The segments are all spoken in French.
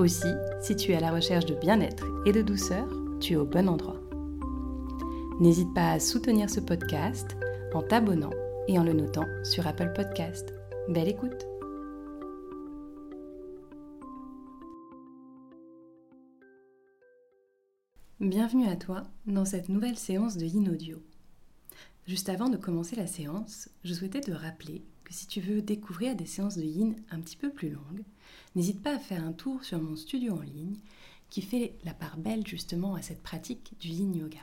Aussi, si tu es à la recherche de bien-être et de douceur, tu es au bon endroit. N'hésite pas à soutenir ce podcast en t'abonnant et en le notant sur Apple Podcast. Belle écoute Bienvenue à toi dans cette nouvelle séance de Yin Audio. Juste avant de commencer la séance, je souhaitais te rappeler si tu veux découvrir des séances de Yin un petit peu plus longues, n'hésite pas à faire un tour sur mon studio en ligne qui fait la part belle justement à cette pratique du yin yoga.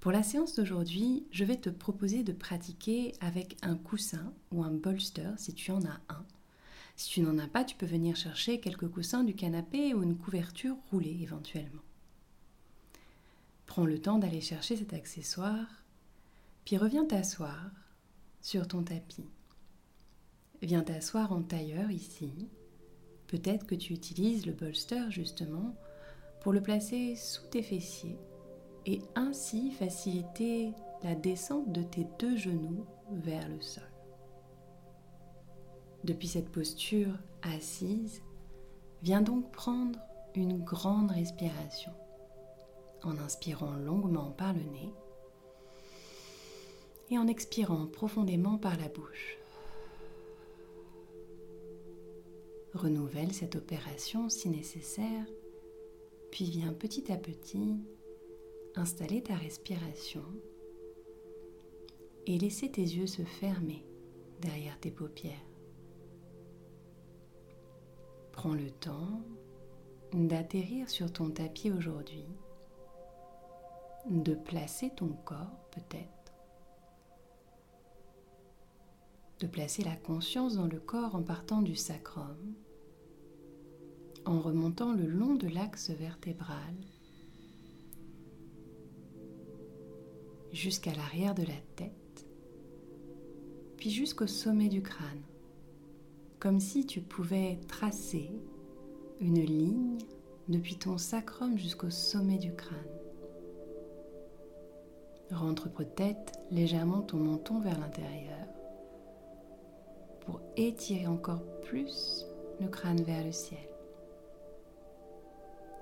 Pour la séance d'aujourd'hui, je vais te proposer de pratiquer avec un coussin ou un bolster si tu en as un. Si tu n'en as pas, tu peux venir chercher quelques coussins du canapé ou une couverture roulée éventuellement. Prends le temps d'aller chercher cet accessoire, puis reviens t'asseoir sur ton tapis. Viens t'asseoir en tailleur ici, Peut-être que tu utilises le bolster justement pour le placer sous tes fessiers et ainsi faciliter la descente de tes deux genoux vers le sol. Depuis cette posture assise, viens donc prendre une grande respiration en inspirant longuement par le nez et en expirant profondément par la bouche. Renouvelle cette opération si nécessaire, puis viens petit à petit installer ta respiration et laisser tes yeux se fermer derrière tes paupières. Prends le temps d'atterrir sur ton tapis aujourd'hui, de placer ton corps peut-être, de placer la conscience dans le corps en partant du sacrum, en remontant le long de l'axe vertébral jusqu'à l'arrière de la tête, puis jusqu'au sommet du crâne, comme si tu pouvais tracer une ligne depuis ton sacrum jusqu'au sommet du crâne. Rentre peut-être légèrement ton menton vers l'intérieur pour étirer encore plus le crâne vers le ciel.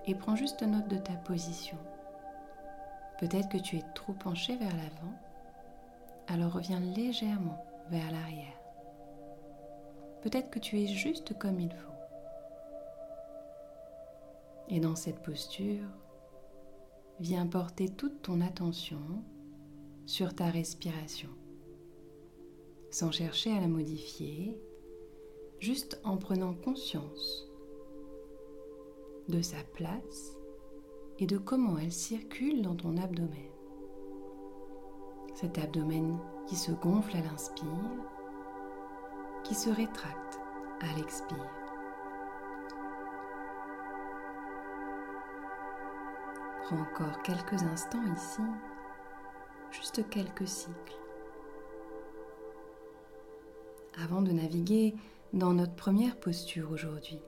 Et prends juste note de ta position. Peut-être que tu es trop penché vers l'avant, alors reviens légèrement vers l'arrière. Peut-être que tu es juste comme il faut. Et dans cette posture, viens porter toute ton attention sur ta respiration sans chercher à la modifier, juste en prenant conscience de sa place et de comment elle circule dans ton abdomen. Cet abdomen qui se gonfle à l'inspire, qui se rétracte à l'expire. Prends encore quelques instants ici, juste quelques cycles avant de naviguer dans notre première posture aujourd'hui.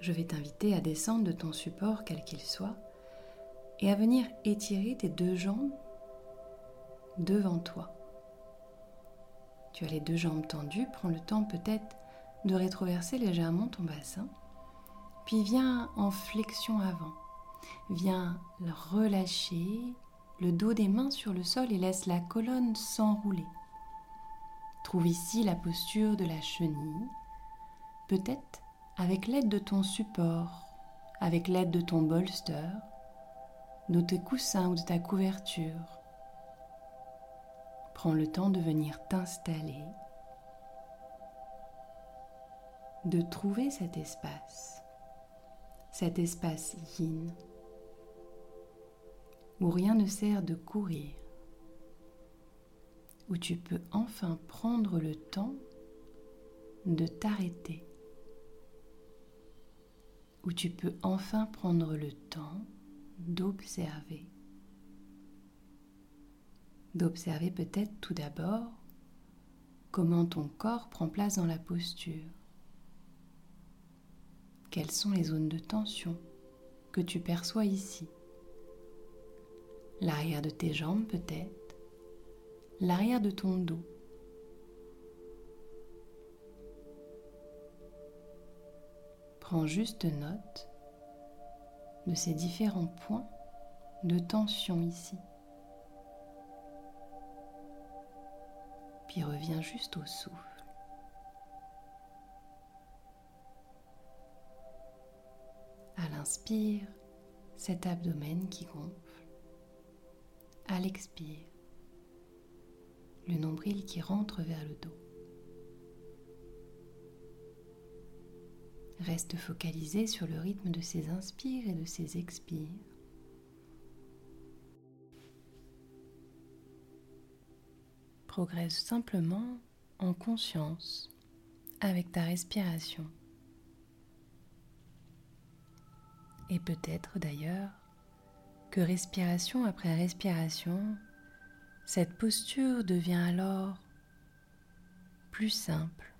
Je vais t'inviter à descendre de ton support quel qu'il soit et à venir étirer tes deux jambes devant toi. Tu as les deux jambes tendues, prends le temps peut-être de rétroverser légèrement ton bassin, puis viens en flexion avant. Viens relâcher le dos des mains sur le sol et laisse la colonne s'enrouler. Trouve ici la posture de la chenille, peut-être avec l'aide de ton support, avec l'aide de ton bolster, de tes coussins ou de ta couverture. Prends le temps de venir t'installer, de trouver cet espace, cet espace yin, où rien ne sert de courir, où tu peux enfin prendre le temps de t'arrêter où tu peux enfin prendre le temps d'observer. D'observer peut-être tout d'abord comment ton corps prend place dans la posture. Quelles sont les zones de tension que tu perçois ici? L'arrière de tes jambes peut-être, l'arrière de ton dos. Prends juste note de ces différents points de tension ici. Puis reviens juste au souffle. À l'inspire, cet abdomen qui gonfle. À l'expire, le nombril qui rentre vers le dos. Reste focalisé sur le rythme de ses inspires et de ses expires. Progresse simplement en conscience avec ta respiration. Et peut-être d'ailleurs que respiration après respiration, cette posture devient alors plus simple,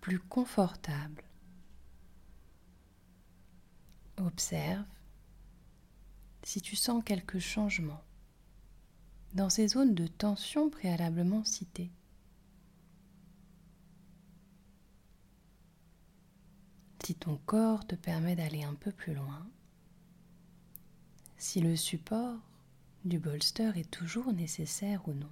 plus confortable Observe si tu sens quelques changements dans ces zones de tension préalablement citées. Si ton corps te permet d'aller un peu plus loin, si le support du bolster est toujours nécessaire ou non.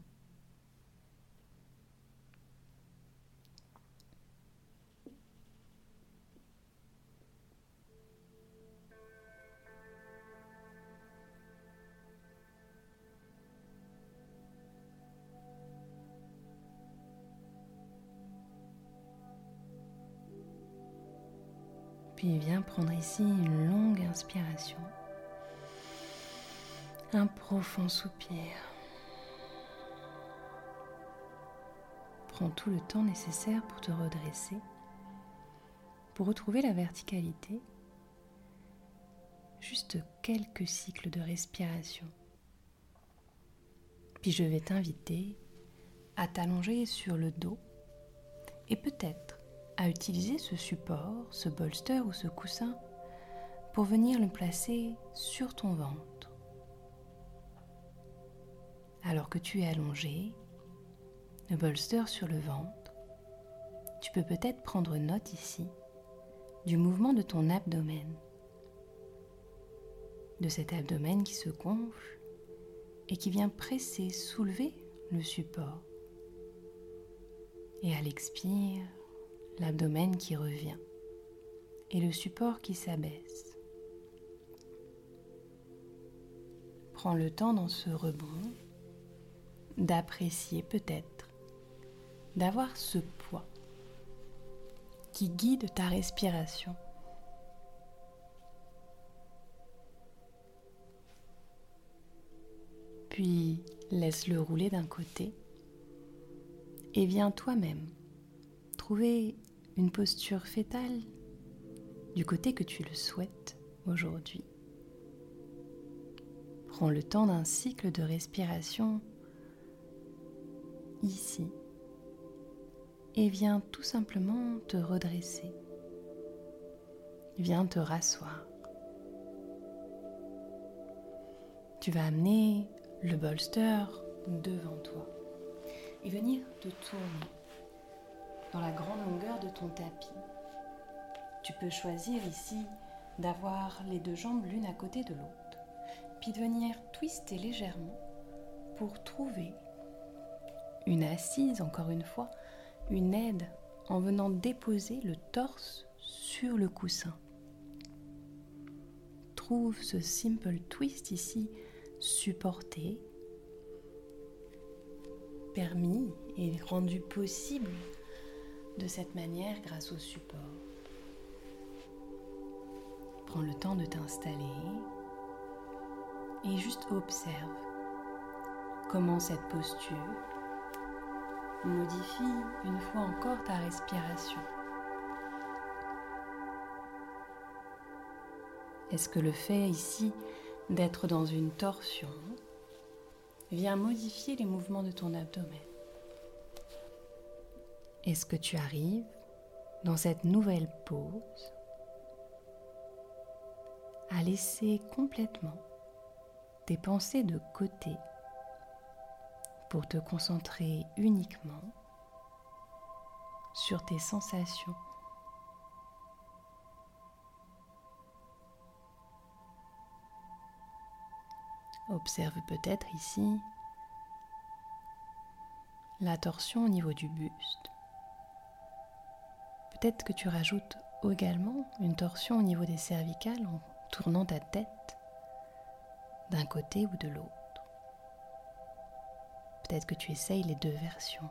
Puis viens prendre ici une longue inspiration. Profond soupir. Prends tout le temps nécessaire pour te redresser, pour retrouver la verticalité. Juste quelques cycles de respiration. Puis je vais t'inviter à t'allonger sur le dos et peut-être à utiliser ce support, ce bolster ou ce coussin pour venir le placer sur ton ventre. Alors que tu es allongé, le bolster sur le ventre, tu peux peut-être prendre note ici du mouvement de ton abdomen, de cet abdomen qui se gonfle et qui vient presser, soulever le support. Et à l'expire, l'abdomen qui revient et le support qui s'abaisse. Prends le temps dans ce rebond d'apprécier peut-être, d'avoir ce poids qui guide ta respiration. Puis laisse-le rouler d'un côté et viens toi-même trouver une posture fétale du côté que tu le souhaites aujourd'hui. Prends le temps d'un cycle de respiration ici et viens tout simplement te redresser. Viens te rasseoir. Tu vas amener le bolster devant toi et venir te tourner dans la grande longueur de ton tapis. Tu peux choisir ici d'avoir les deux jambes l'une à côté de l'autre, puis de venir twister légèrement pour trouver une assise, encore une fois, une aide en venant déposer le torse sur le coussin. Trouve ce simple twist ici supporté, permis et rendu possible de cette manière grâce au support. Prends le temps de t'installer et juste observe comment cette posture modifie une fois encore ta respiration. Est-ce que le fait ici d'être dans une torsion vient modifier les mouvements de ton abdomen? Est-ce que tu arrives dans cette nouvelle pause à laisser complètement tes pensées de côté pour te concentrer uniquement sur tes sensations. Observe peut-être ici la torsion au niveau du buste. Peut-être que tu rajoutes également une torsion au niveau des cervicales en tournant ta tête d'un côté ou de l'autre. Peut-être que tu essayes les deux versions.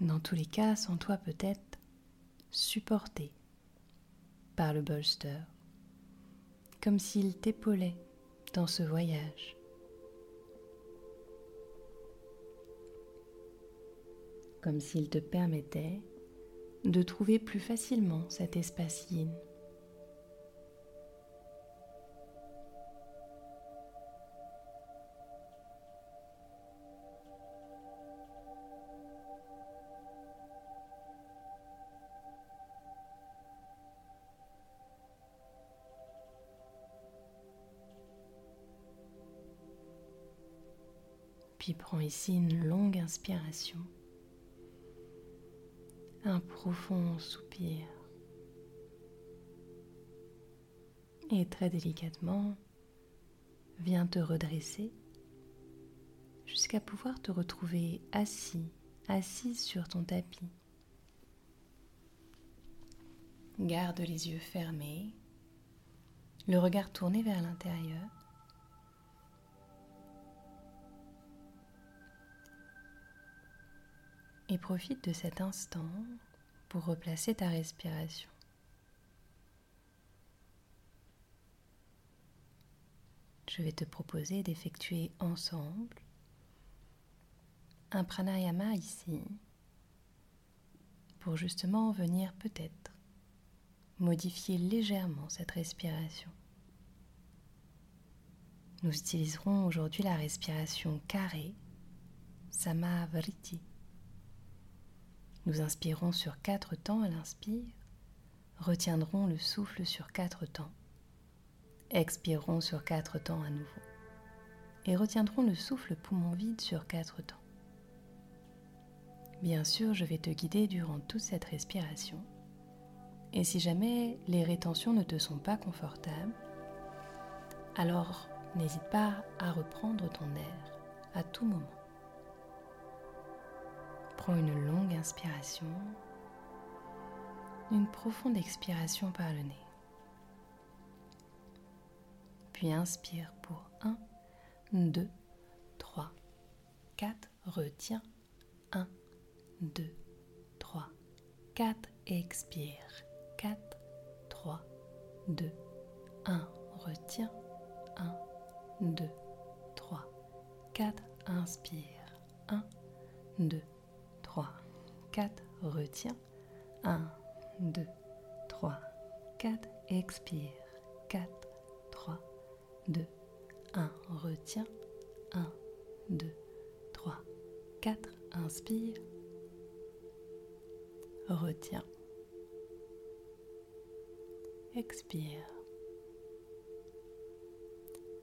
Dans tous les cas, sans toi peut-être supporté par le bolster, comme s'il t'épaulait dans ce voyage. Comme s'il te permettait de trouver plus facilement cet espace yin. Puis prends ici une longue inspiration, un profond soupir. Et très délicatement, viens te redresser jusqu'à pouvoir te retrouver assis, assise sur ton tapis. Garde les yeux fermés, le regard tourné vers l'intérieur. Et profite de cet instant pour replacer ta respiration. Je vais te proposer d'effectuer ensemble un pranayama ici pour justement venir peut-être modifier légèrement cette respiration. Nous utiliserons aujourd'hui la respiration carrée, Samavriti. Nous inspirons sur quatre temps à l'inspire, retiendrons le souffle sur quatre temps, expirons sur quatre temps à nouveau et retiendrons le souffle poumon vide sur quatre temps. Bien sûr, je vais te guider durant toute cette respiration. Et si jamais les rétentions ne te sont pas confortables, alors n'hésite pas à reprendre ton air à tout moment. Prends une longue inspiration, une profonde expiration par le nez. Puis inspire pour 1, 2, 3, 4. Retiens. 1, 2, 3, 4. Expire. 4, 3, 2, 1. Retiens. 1, 2, 3, 4. Inspire. 1, 2, 3, 4, retiens. 1, 2, 3, 4, expire. 4, 3, 2, 1, retiens. 1, 2, 3, 4, inspire. Retiens. Expire.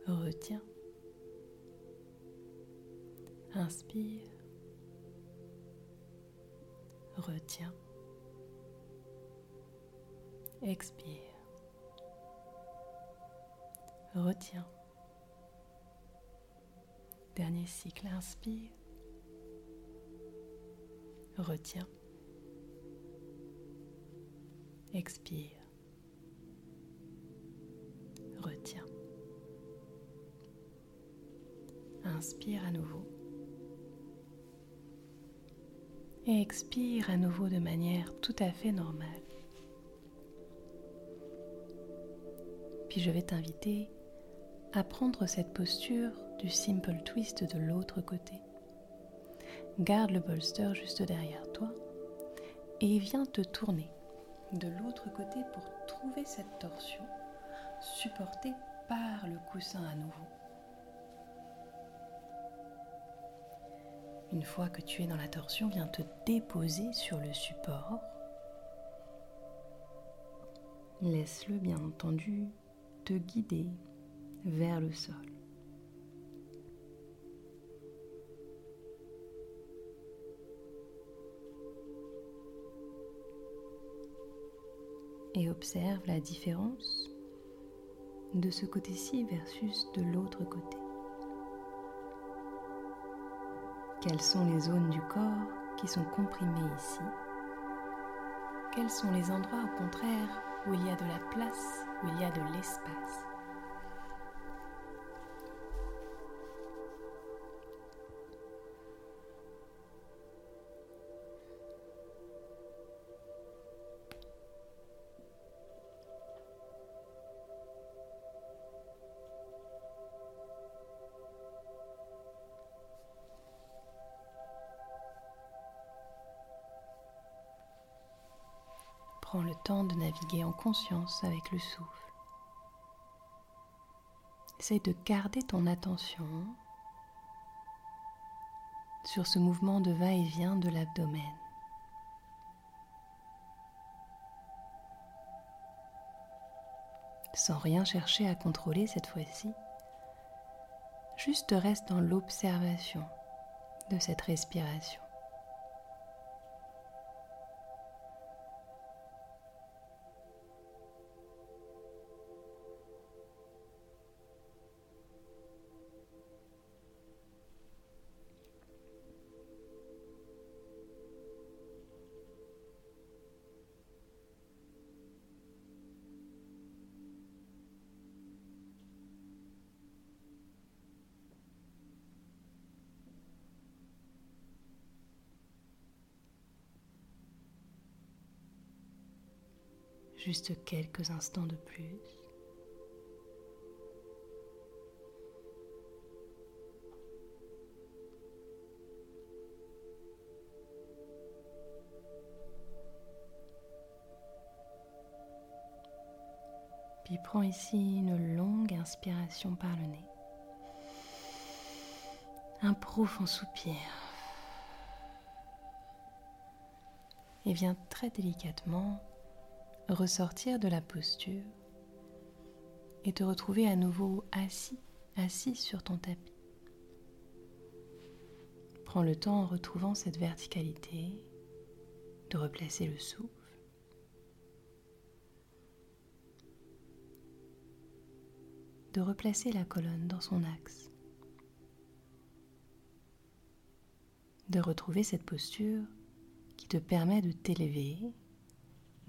Retiens. Inspire retiens, expire, retiens. Dernier cycle, inspire, retiens, expire, retiens. Inspire à nouveau. Et expire à nouveau de manière tout à fait normale. Puis je vais t'inviter à prendre cette posture du simple twist de l'autre côté. Garde le bolster juste derrière toi et viens te tourner de l'autre côté pour trouver cette torsion supportée par le coussin à nouveau. Une fois que tu es dans la torsion, viens te déposer sur le support. Laisse-le bien entendu te guider vers le sol. Et observe la différence de ce côté-ci versus de l'autre côté. Quelles sont les zones du corps qui sont comprimées ici? Quels sont les endroits au contraire où il y a de la place, où il y a de l'espace? Naviguer en conscience avec le souffle. Essaye de garder ton attention sur ce mouvement de va-et-vient de l'abdomen. Sans rien chercher à contrôler cette fois-ci, juste reste dans l'observation de cette respiration. Juste quelques instants de plus. Puis prends ici une longue inspiration par le nez. Un profond soupir. Et viens très délicatement ressortir de la posture et te retrouver à nouveau assis, assis sur ton tapis. Prends le temps en retrouvant cette verticalité de replacer le souffle. de replacer la colonne dans son axe, de retrouver cette posture qui te permet de t'élever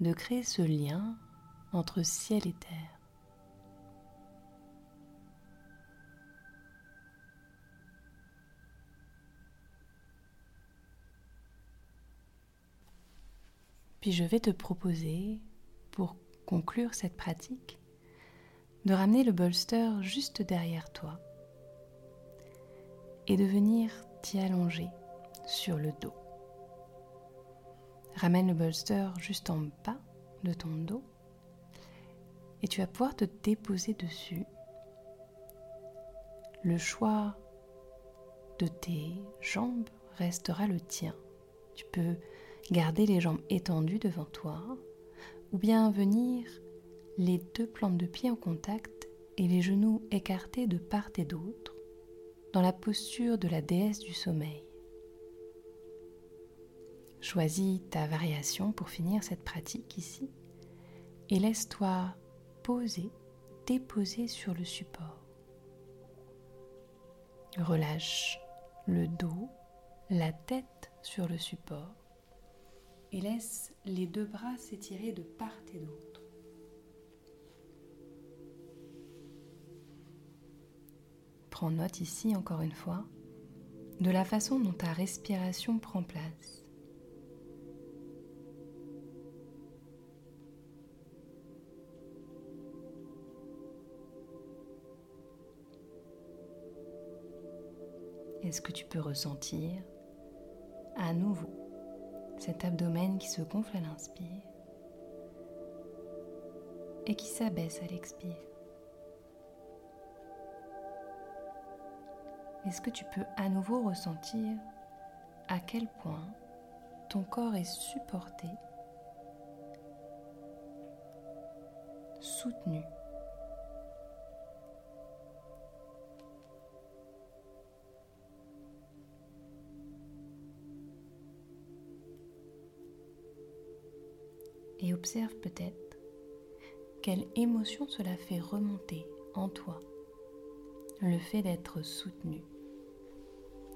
de créer ce lien entre ciel et terre. Puis je vais te proposer, pour conclure cette pratique, de ramener le bolster juste derrière toi et de venir t'y allonger sur le dos. Ramène le bolster juste en bas de ton dos et tu vas pouvoir te déposer dessus. Le choix de tes jambes restera le tien. Tu peux garder les jambes étendues devant toi ou bien venir les deux plantes de pied en contact et les genoux écartés de part et d'autre dans la posture de la déesse du sommeil. Choisis ta variation pour finir cette pratique ici et laisse-toi poser, déposer sur le support. Relâche le dos, la tête sur le support et laisse les deux bras s'étirer de part et d'autre. Prends note ici encore une fois de la façon dont ta respiration prend place Est-ce que tu peux ressentir à nouveau cet abdomen qui se gonfle à l'inspire et qui s'abaisse à l'expire? Est-ce que tu peux à nouveau ressentir à quel point ton corps est supporté, soutenu observe peut-être quelle émotion cela fait remonter en toi, le fait d'être soutenu,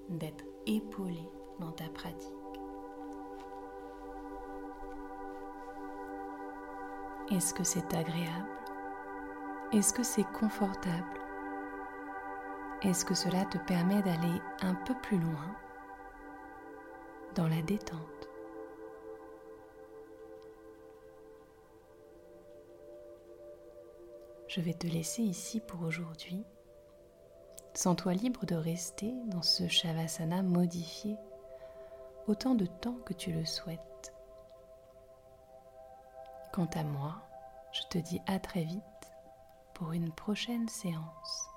d'être épaulé dans ta pratique. Est-ce que c'est agréable? Est-ce que c'est confortable? Est-ce que cela te permet d'aller un peu plus loin dans la détente? Je vais te laisser ici pour aujourd'hui. Sens-toi libre de rester dans ce Shavasana modifié autant de temps que tu le souhaites. Quant à moi, je te dis à très vite pour une prochaine séance.